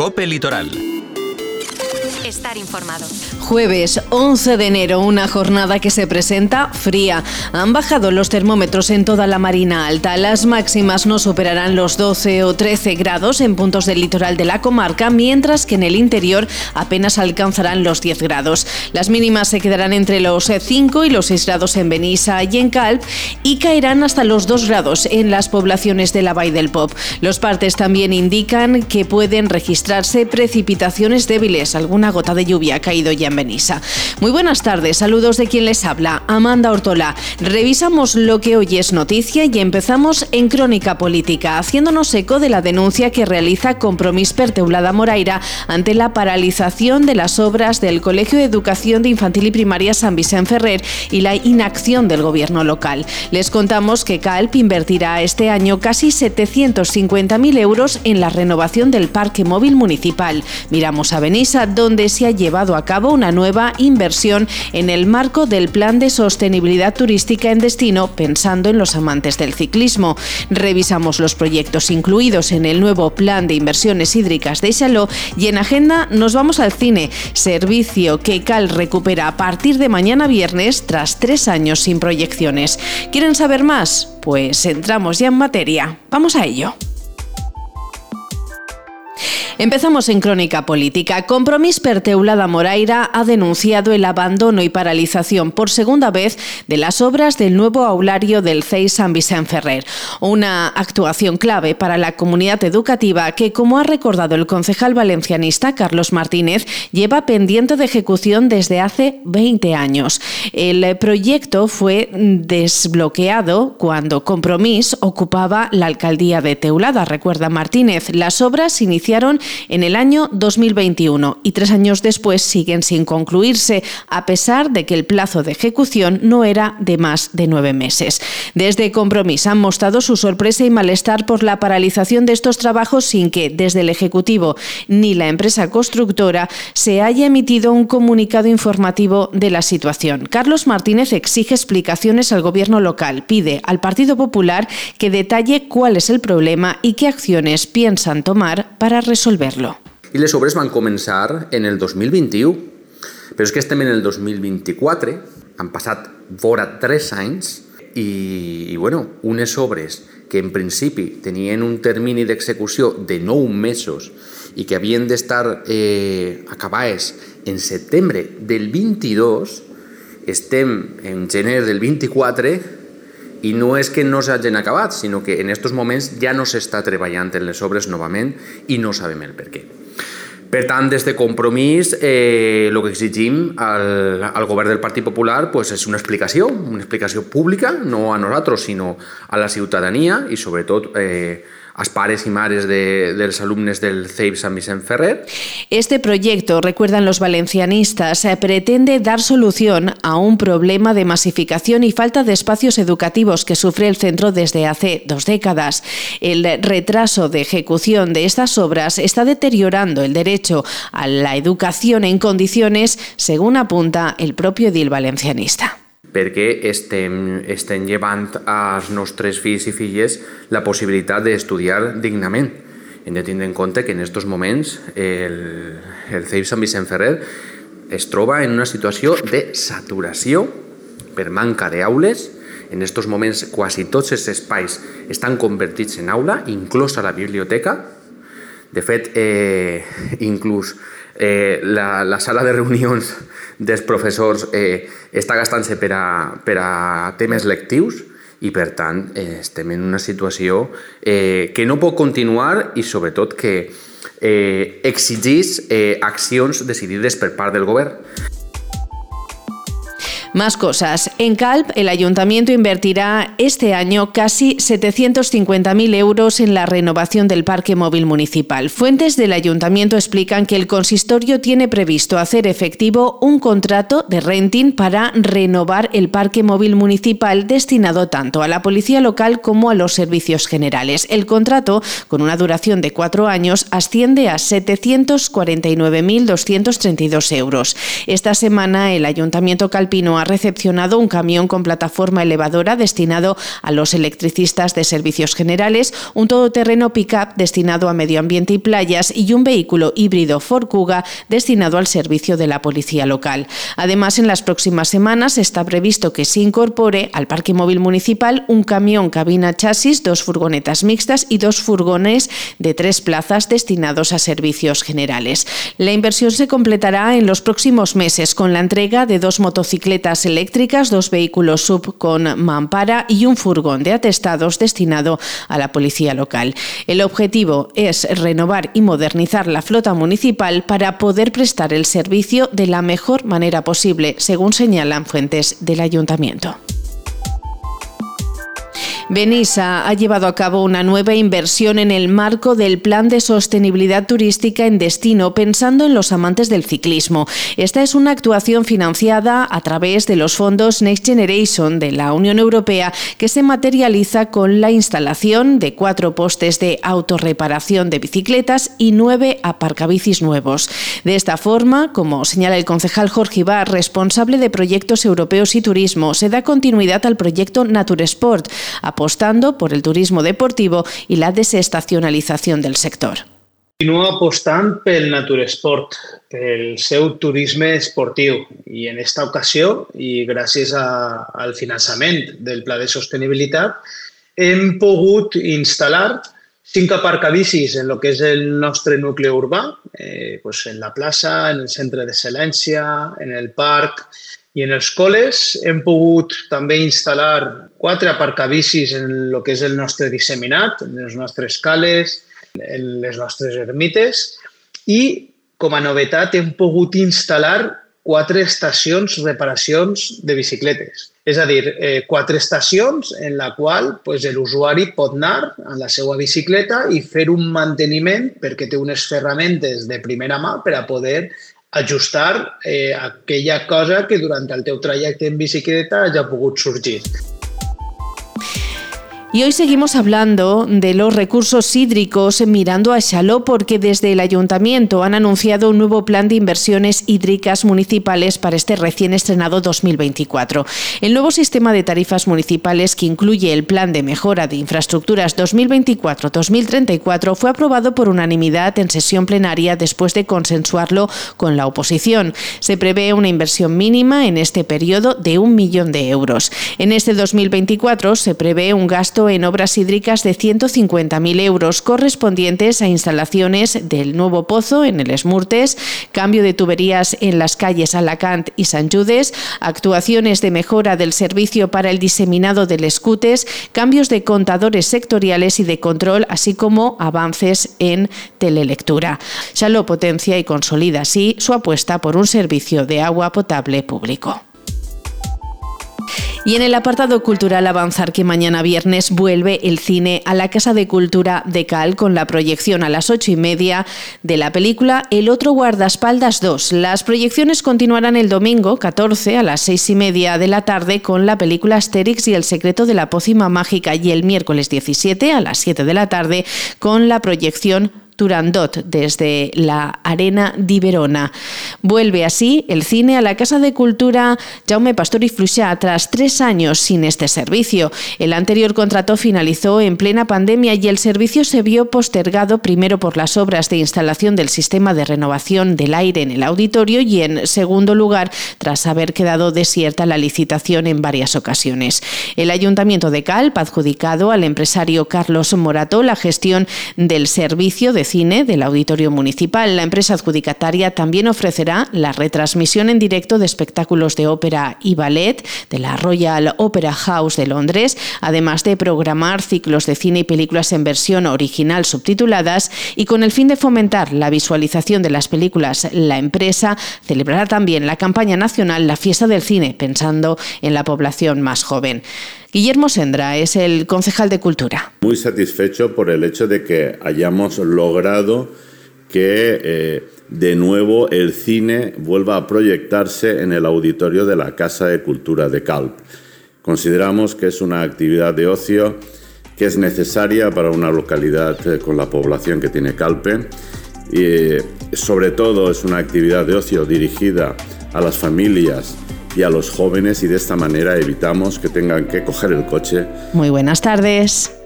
Cope Litoral estar informado. Jueves 11 de enero, una jornada que se presenta fría. Han bajado los termómetros en toda la Marina Alta. Las máximas no superarán los 12 o 13 grados en puntos del litoral de la comarca, mientras que en el interior apenas alcanzarán los 10 grados. Las mínimas se quedarán entre los 5 y los 6 grados en Benissa y en Calp y caerán hasta los 2 grados en las poblaciones de la Bay del Pop. Los partes también indican que pueden registrarse precipitaciones débiles, alguna gota de lluvia ha caído ya en Benissa. Muy buenas tardes, saludos de quien les habla, Amanda Ortola. Revisamos lo que hoy es noticia y empezamos en Crónica Política, haciéndonos eco de la denuncia que realiza Compromís per Teulada Moraira ante la paralización de las obras del Colegio de Educación de Infantil y Primaria San Vicente Ferrer y la inacción del gobierno local. Les contamos que CALP invertirá este año casi 750.000 euros en la renovación del parque móvil municipal. Miramos a Benissa, donde se ha llevado a cabo una nueva inversión en el marco del Plan de Sostenibilidad Turística en Destino, pensando en los amantes del ciclismo. Revisamos los proyectos incluidos en el nuevo Plan de Inversiones Hídricas de Xaló y en agenda nos vamos al cine, servicio que Cal recupera a partir de mañana viernes tras tres años sin proyecciones. ¿Quieren saber más? Pues entramos ya en materia. Vamos a ello. Empezamos en crónica política. Compromís per Teulada Moraira ha denunciado el abandono y paralización por segunda vez de las obras del nuevo aulario del CEI San Vicente Ferrer. Una actuación clave para la comunidad educativa que, como ha recordado el concejal valencianista Carlos Martínez, lleva pendiente de ejecución desde hace 20 años. El proyecto fue desbloqueado cuando Compromís ocupaba la alcaldía de Teulada, recuerda Martínez. Las obras iniciaron en el año 2021 y tres años después siguen sin concluirse, a pesar de que el plazo de ejecución no era de más de nueve meses. Desde Compromís han mostrado su sorpresa y malestar por la paralización de estos trabajos sin que desde el Ejecutivo ni la empresa constructora se haya emitido un comunicado informativo de la situación. Carlos Martínez exige explicaciones al gobierno local, pide al Partido Popular que detalle cuál es el problema y qué acciones piensan tomar para resolverlo verlo. I les obres van començar en el 2021, però és que estem en el 2024, han passat vora 3 anys. I, i bueno, unes obres que en principi tenien un termini d'execució de 9 mesos i que havien d'estar eh, acabades en setembre del 22, estem en gener del 24 i no és que no s'hagin acabat, sinó que en aquests moments ja no s'està treballant en les obres novament i no sabem el per què. Per tant, des de compromís, eh, el que exigim al, al govern del Partit Popular pues, és una explicació, una explicació pública, no a nosaltres, sinó a la ciutadania i sobretot eh, als pares y mares de, de los alumnos del CEIP San Vicente Ferrer. Este proyecto, recuerdan los valencianistas, eh, pretende dar solución a un problema de masificación y falta de espacios educativos que sufre el centro desde hace dos décadas. El retraso de ejecución de estas obras está deteriorando el derecho a la educación en condiciones, según apunta el propio edil valencianista. Perquè estem, estem llevant als nostres fills i filles la possibilitat d'estudiar dignament. Hem de tindre en compte que en aquests moments el, el CEIP Sant Vicent Ferrer es troba en una situació de saturació per manca d'aules. En aquests moments quasi tots els espais estan convertits en aula, inclosa la biblioteca. De fet, eh, inclús eh, la, la sala de reunions dels professors eh, està gastant-se per, a, per a temes lectius i per tant eh, estem en una situació eh, que no pot continuar i sobretot que eh, exigís eh, accions decidides per part del govern. Más cosas. En Calp, el ayuntamiento invertirá este año casi 750.000 euros en la renovación del parque móvil municipal. Fuentes del ayuntamiento explican que el consistorio tiene previsto hacer efectivo un contrato de renting para renovar el parque móvil municipal destinado tanto a la policía local como a los servicios generales. El contrato, con una duración de cuatro años, asciende a 749.232 euros. Esta semana el ayuntamiento calpino ha recepcionado un camión con plataforma elevadora destinado a los electricistas de servicios generales, un todoterreno pick-up destinado a medio ambiente y playas y un vehículo híbrido Ford Kuga destinado al servicio de la policía local. Además, en las próximas semanas está previsto que se incorpore al parque móvil municipal un camión cabina chasis, dos furgonetas mixtas y dos furgones de tres plazas destinados a servicios generales. La inversión se completará en los próximos meses con la entrega de dos motocicletas eléctricas, dos vehículos sub con mampara y un furgón de atestados destinado a la policía local. El objetivo es renovar y modernizar la flota municipal para poder prestar el servicio de la mejor manera posible, según señalan fuentes del ayuntamiento. Benissa ha llevado a cabo una nueva inversión en el marco del Plan de Sostenibilidad Turística en Destino, pensando en los amantes del ciclismo. Esta es una actuación financiada a través de los fondos Next Generation de la Unión Europea que se materializa con la instalación de cuatro postes de autorreparación de bicicletas y nueve aparcabicis nuevos. De esta forma, como señala el concejal Jorge Ibar, responsable de proyectos europeos y turismo, se da continuidad al proyecto Naturesport, apostando por el turismo deportivo i la desestacionalització del sector. Continua apostant pel Naturesport, pel seu turisme esportiu i en esta ocasió i gràcies a, al finançament del Pla de Sostenibilitat hem pogut instal·lar cinc aparcabicis en el que és el nostre nucli urbà, eh, pues en la plaça, en el centre d'excel·lència, en el parc, i en els col·les hem pogut també instal·lar quatre aparcabicis en el que és el nostre disseminat, en les nostres cales, en les nostres ermites i com a novetat hem pogut instal·lar quatre estacions reparacions de bicicletes. És a dir, eh, quatre estacions en la qual pues, l'usuari pot anar amb la seva bicicleta i fer un manteniment perquè té unes ferramentes de primera mà per a poder ajustar eh, aquella cosa que durant el teu trajecte en bicicleta hagi pogut sorgir. Y hoy seguimos hablando de los recursos hídricos mirando a Chaló porque desde el ayuntamiento han anunciado un nuevo plan de inversiones hídricas municipales para este recién estrenado 2024. El nuevo sistema de tarifas municipales que incluye el plan de mejora de infraestructuras 2024-2034 fue aprobado por unanimidad en sesión plenaria después de consensuarlo con la oposición. Se prevé una inversión mínima en este periodo de un millón de euros. En este 2024 se prevé un gasto en obras hídricas de 150.000 euros correspondientes a instalaciones del nuevo pozo en el Esmurtes, cambio de tuberías en las calles Alacant y San Judes, actuaciones de mejora del servicio para el diseminado del Escutes, cambios de contadores sectoriales y de control, así como avances en telelectura. lo potencia y consolida así su apuesta por un servicio de agua potable público. Y en el apartado cultural avanzar que mañana viernes vuelve el cine a la Casa de Cultura de Cal con la proyección a las ocho y media de la película El otro guardaespaldas 2. Las proyecciones continuarán el domingo 14 a las seis y media de la tarde con la película Asterix y el secreto de la pócima mágica y el miércoles 17 a las 7 de la tarde con la proyección Turandot desde la Arena di Verona. Vuelve así el cine a la Casa de Cultura Jaume Pastor y Fluixà tras tres años sin este servicio. El anterior contrato finalizó en plena pandemia y el servicio se vio postergado primero por las obras de instalación del sistema de renovación del aire en el auditorio y en segundo lugar tras haber quedado desierta la licitación en varias ocasiones. El Ayuntamiento de Calp ha adjudicado al empresario Carlos Morato la gestión del servicio de cine del Auditorio Municipal. La empresa adjudicataria también ofrecerá la retransmisión en directo de espectáculos de ópera y ballet de la Royal Opera House de Londres, además de programar ciclos de cine y películas en versión original subtituladas y con el fin de fomentar la visualización de las películas, la empresa celebrará también la campaña nacional La Fiesta del Cine, pensando en la población más joven. Guillermo Sendra es el concejal de Cultura. Muy satisfecho por el hecho de que hayamos logrado que eh, de nuevo el cine vuelva a proyectarse en el auditorio de la Casa de Cultura de Calp. Consideramos que es una actividad de ocio que es necesaria para una localidad eh, con la población que tiene Calpe y sobre todo es una actividad de ocio dirigida a las familias y a los jóvenes y de esta manera evitamos que tengan que coger el coche. Muy buenas tardes.